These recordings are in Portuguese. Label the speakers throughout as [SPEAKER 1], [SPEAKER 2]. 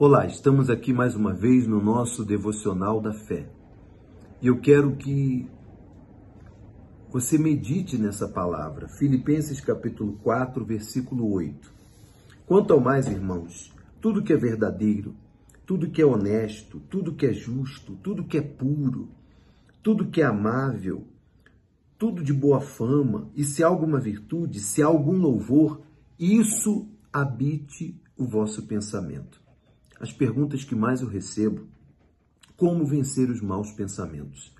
[SPEAKER 1] Olá, estamos aqui mais uma vez no nosso devocional da fé. E eu quero que você medite nessa palavra. Filipenses capítulo 4, versículo 8. Quanto ao mais, irmãos, tudo que é verdadeiro, tudo que é honesto, tudo que é justo, tudo que é puro, tudo que é amável, tudo de boa fama, e se há alguma virtude, se há algum louvor, isso habite o vosso pensamento as perguntas que mais eu recebo: como vencer os maus pensamentos?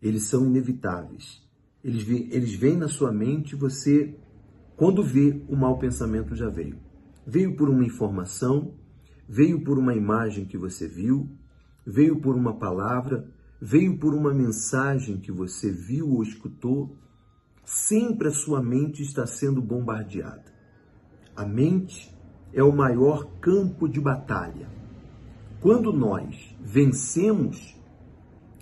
[SPEAKER 1] Eles são inevitáveis. Eles, eles vêm na sua mente, você, quando vê, o mau pensamento já veio. Veio por uma informação, veio por uma imagem que você viu, veio por uma palavra, veio por uma mensagem que você viu ou escutou. Sempre a sua mente está sendo bombardeada. A mente é o maior campo de batalha. Quando nós vencemos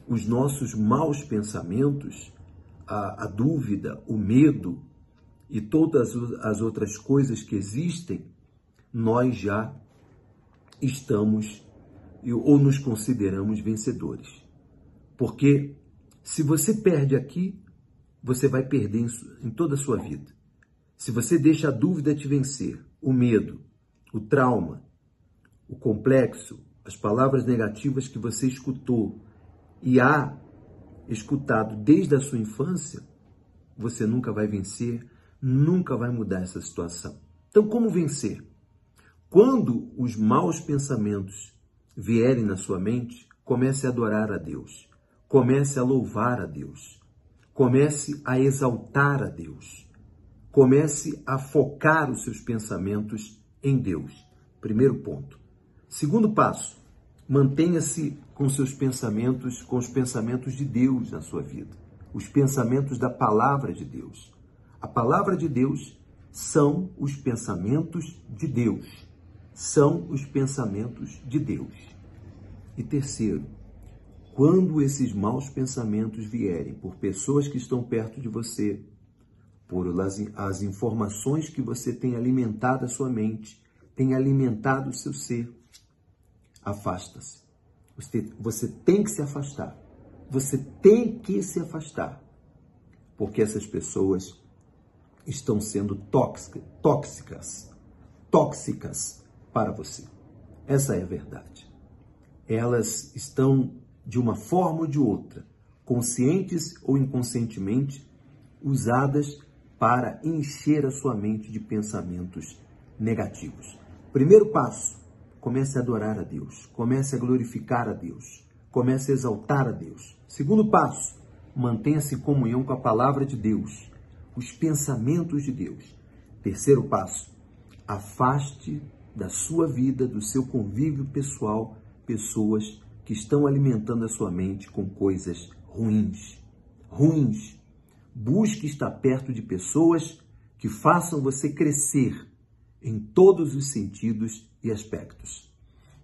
[SPEAKER 1] os nossos maus pensamentos, a, a dúvida, o medo e todas as outras coisas que existem, nós já estamos ou nos consideramos vencedores. Porque se você perde aqui, você vai perder em, em toda a sua vida. Se você deixa a dúvida te vencer, o medo, o trauma, o complexo, as palavras negativas que você escutou e há escutado desde a sua infância, você nunca vai vencer, nunca vai mudar essa situação. Então, como vencer? Quando os maus pensamentos vierem na sua mente, comece a adorar a Deus, comece a louvar a Deus, comece a exaltar a Deus, comece a focar os seus pensamentos em Deus. Primeiro ponto. Segundo passo, mantenha-se com seus pensamentos, com os pensamentos de Deus na sua vida, os pensamentos da palavra de Deus. A palavra de Deus são os pensamentos de Deus. São os pensamentos de Deus. E terceiro, quando esses maus pensamentos vierem por pessoas que estão perto de você, por as informações que você tem alimentado a sua mente, tem alimentado o seu ser. Afasta-se. Você, você tem que se afastar. Você tem que se afastar. Porque essas pessoas estão sendo tóxicas, tóxicas, tóxicas para você. Essa é a verdade. Elas estão, de uma forma ou de outra, conscientes ou inconscientemente, usadas para encher a sua mente de pensamentos negativos. Primeiro passo, comece a adorar a Deus, comece a glorificar a Deus, comece a exaltar a Deus. Segundo passo, mantenha-se em comunhão com a palavra de Deus, os pensamentos de Deus. Terceiro passo, afaste da sua vida, do seu convívio pessoal, pessoas que estão alimentando a sua mente com coisas ruins. Ruins, Busque estar perto de pessoas que façam você crescer em todos os sentidos e aspectos.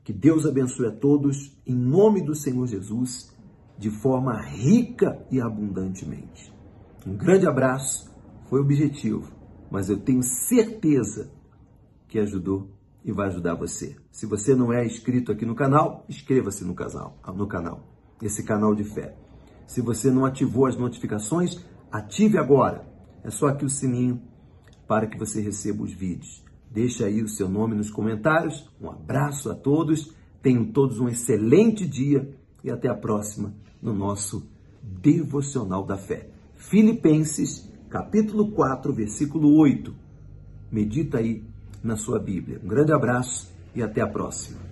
[SPEAKER 1] Que Deus abençoe a todos em nome do Senhor Jesus, de forma rica e abundantemente. Um grande abraço, foi objetivo, mas eu tenho certeza que ajudou e vai ajudar você. Se você não é inscrito aqui no canal, inscreva-se no canal, no canal, esse canal de fé. Se você não ativou as notificações, Ative agora. É só aqui o sininho para que você receba os vídeos. Deixe aí o seu nome nos comentários. Um abraço a todos. Tenham todos um excelente dia e até a próxima no nosso devocional da fé. Filipenses, capítulo 4, versículo 8. Medita aí na sua Bíblia. Um grande abraço e até a próxima.